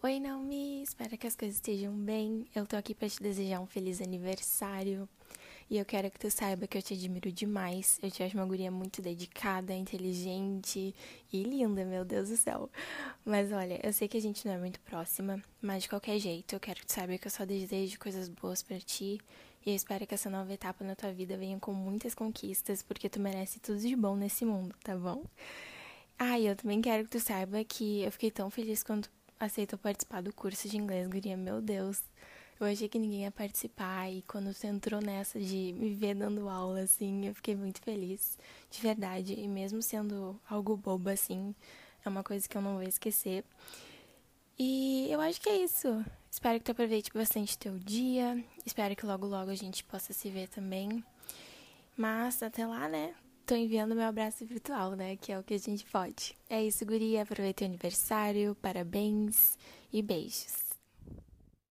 Oi, Naomi! Espero que as coisas estejam bem. Eu tô aqui para te desejar um feliz aniversário. E eu quero que tu saiba que eu te admiro demais. Eu te acho uma guria muito dedicada, inteligente e linda, meu Deus do céu. Mas olha, eu sei que a gente não é muito próxima, mas de qualquer jeito, eu quero que tu saiba que eu só desejo coisas boas para ti. E eu espero que essa nova etapa na tua vida venha com muitas conquistas, porque tu merece tudo de bom nesse mundo, tá bom? Ah, e eu também quero que tu saiba que eu fiquei tão feliz quando aceitou participar do curso de inglês, guria, meu Deus. Eu achei que ninguém ia participar e quando você entrou nessa de me ver dando aula, assim, eu fiquei muito feliz, de verdade. E mesmo sendo algo bobo, assim, é uma coisa que eu não vou esquecer. E eu acho que é isso. Espero que tu aproveite bastante teu dia. Espero que logo, logo a gente possa se ver também. Mas até lá, né? Tô enviando meu abraço virtual, né? Que é o que a gente pode. É isso, guria. Aproveite o aniversário, parabéns e beijos.